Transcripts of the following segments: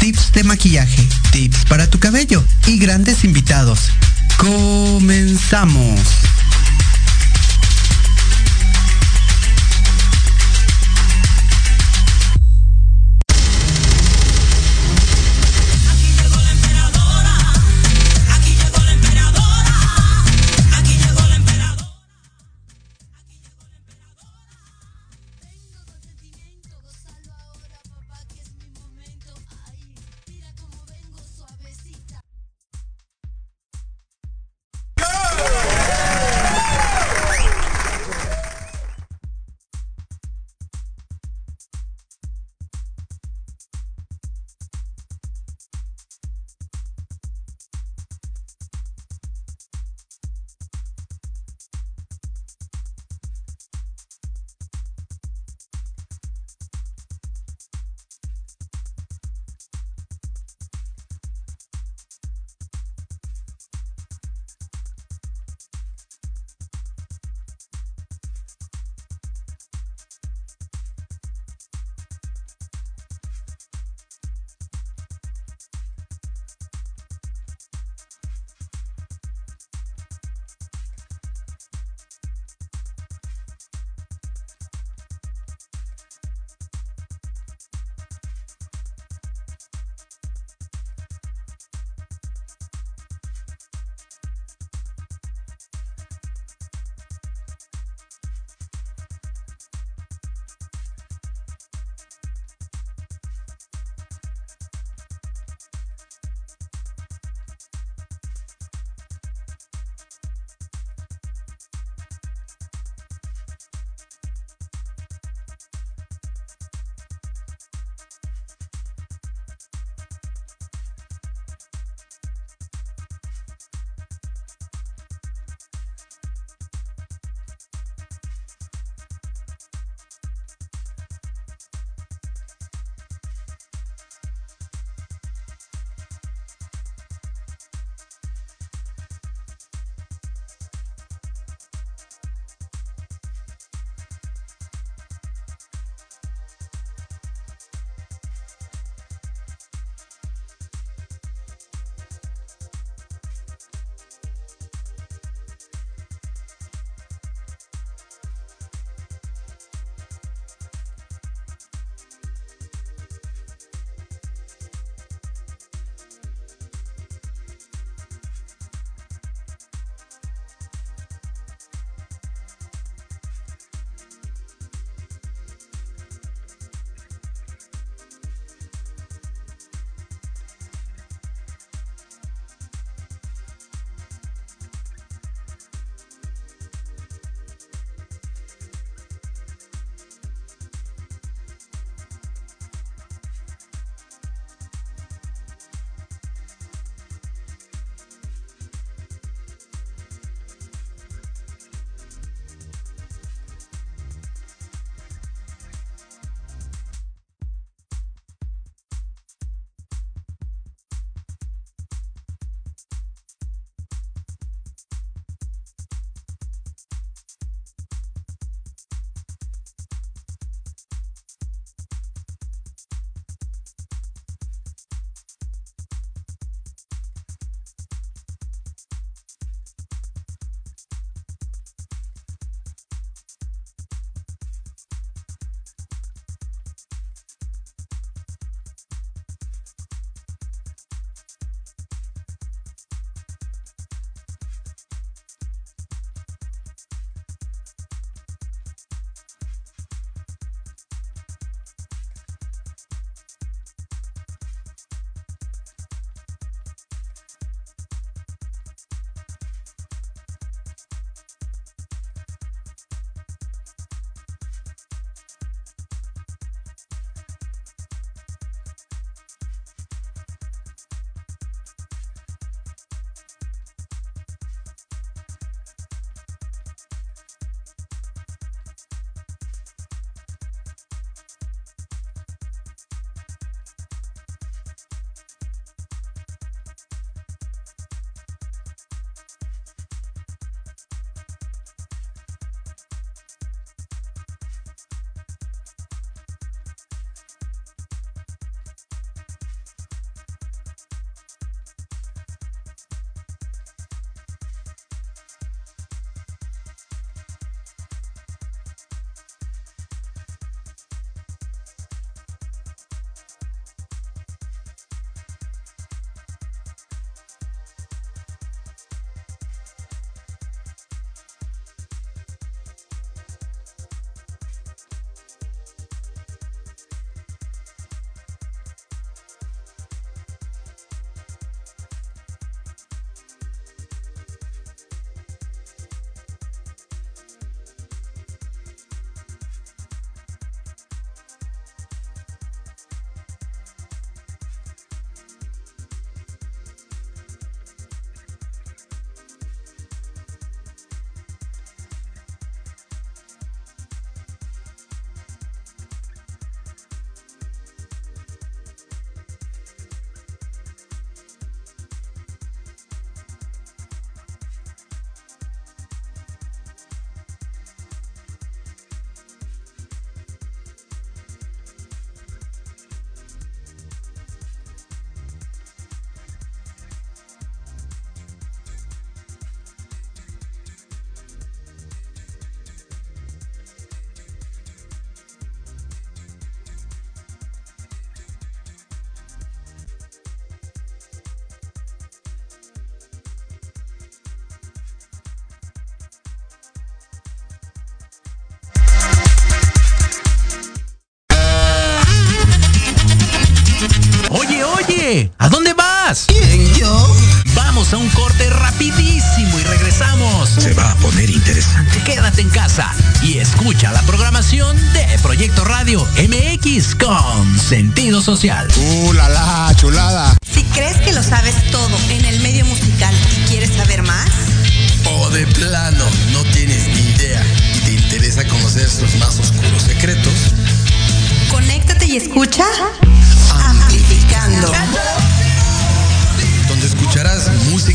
tips de maquillaje, tips para tu cabello y grandes invitados. Comenzamos. ¿A dónde vas? ¿Quién, yo? Vamos a un corte rapidísimo y regresamos. Se va a poner interesante. Quédate en casa y escucha la programación de Proyecto Radio MX con sentido social. ¡Uh, la, la chulada! Si crees que lo sabes todo en el medio musical y quieres saber más, o de plano no tienes ni idea y te interesa conocer sus más oscuros secretos, conéctate y escucha.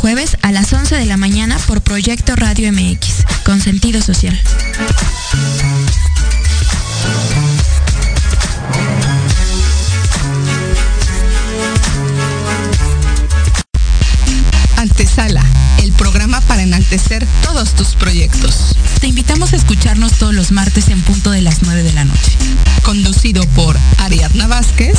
Jueves a las 11 de la mañana por Proyecto Radio MX, con sentido social. Antesala, el programa para enaltecer todos tus proyectos. Te invitamos a escucharnos todos los martes en punto de las 9 de la noche. Conducido por Ariadna Vázquez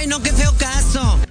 Ay, no, qué feo caso.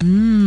Mm.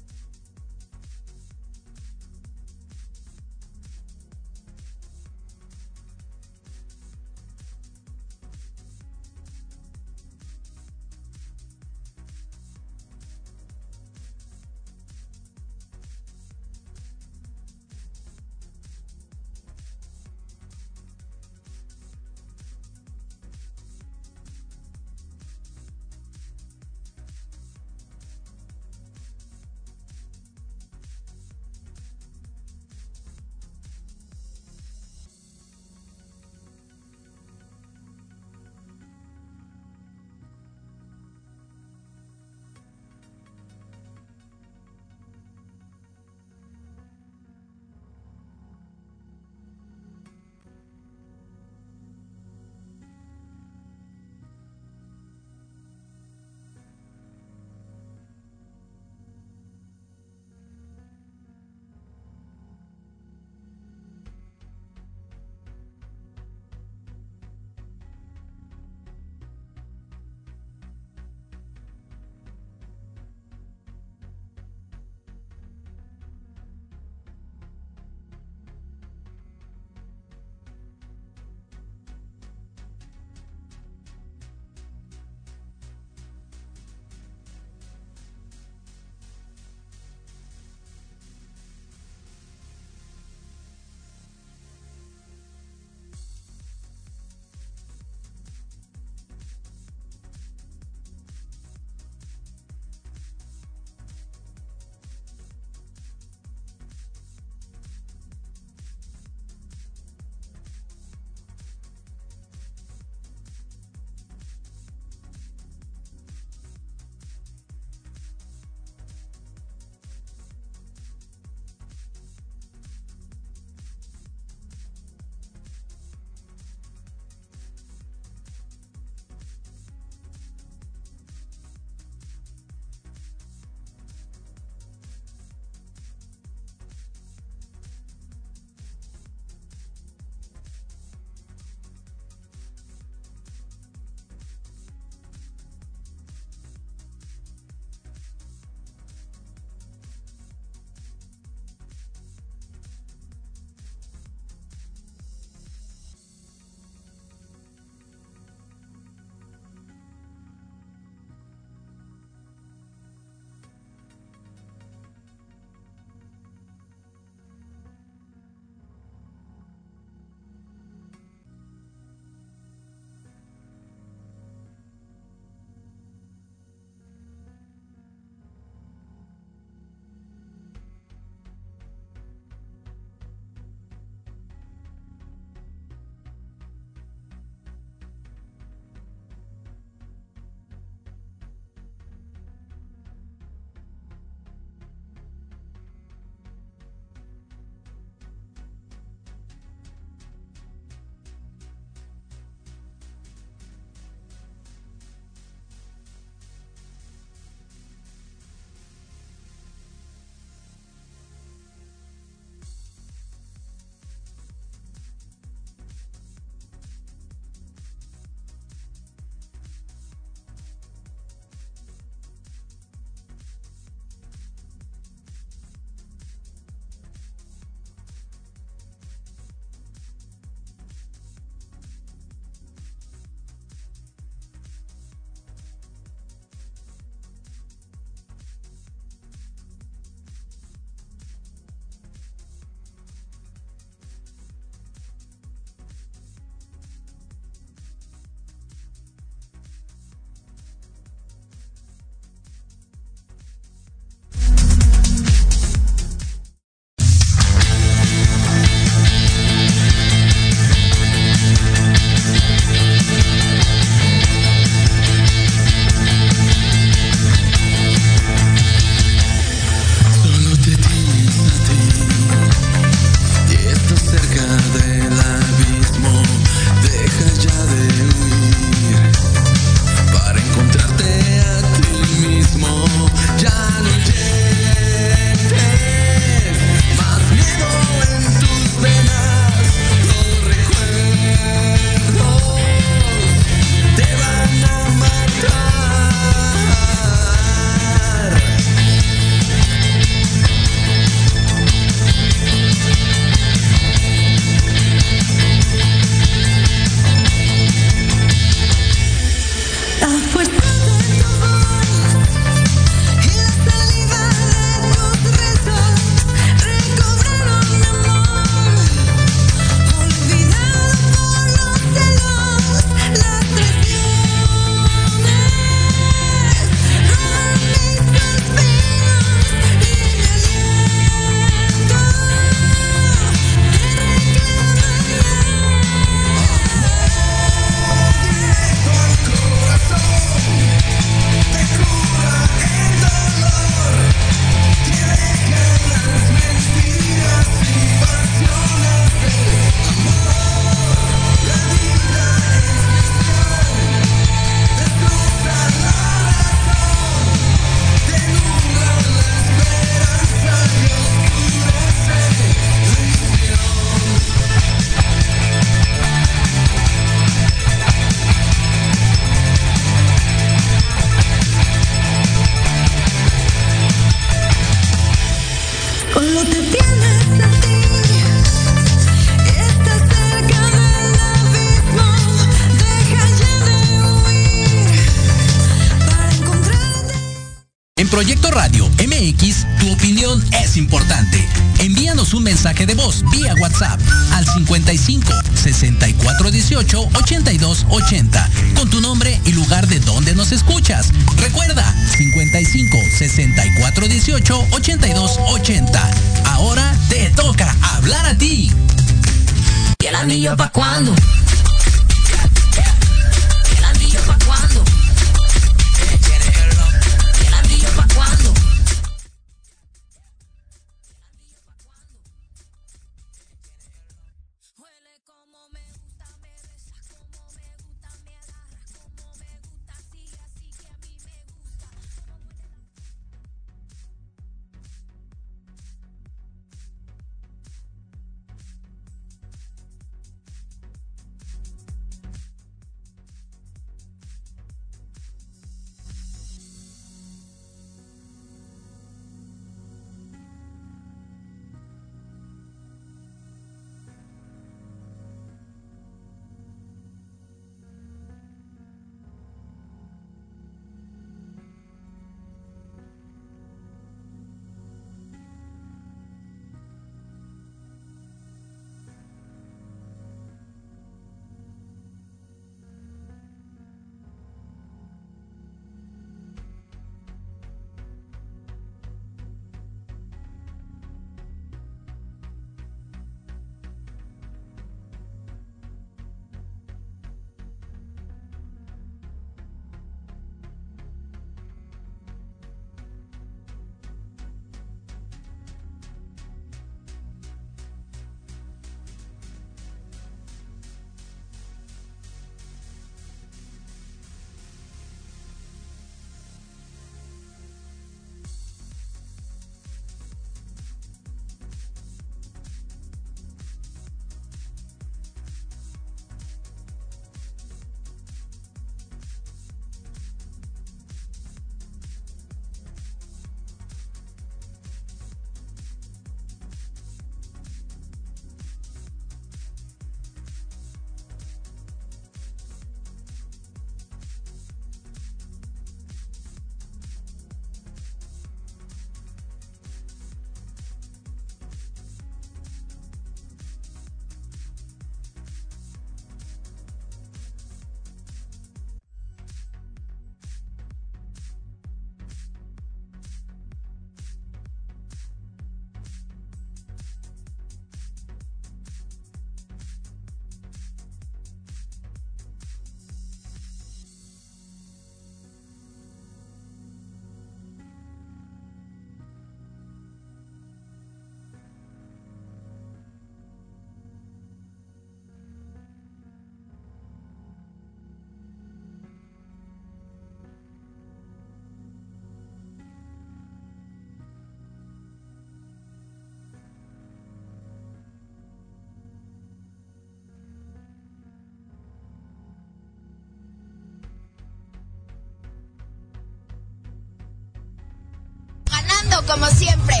Como siempre.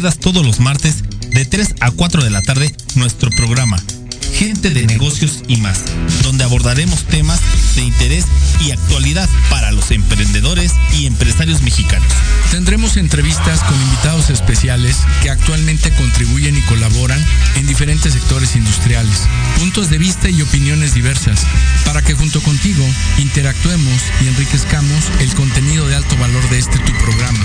Pierdas todos los martes de 3 a 4 de la tarde nuestro programa Gente de Negocios y más, donde abordaremos temas de interés y actualidad para los emprendedores y empresarios mexicanos. Tendremos entrevistas con invitados especiales que actualmente contribuyen y colaboran en diferentes sectores industriales, puntos de vista y opiniones diversas, para que junto contigo interactuemos y enriquezcamos el contenido de alto valor de este tu programa.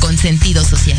con sentido social.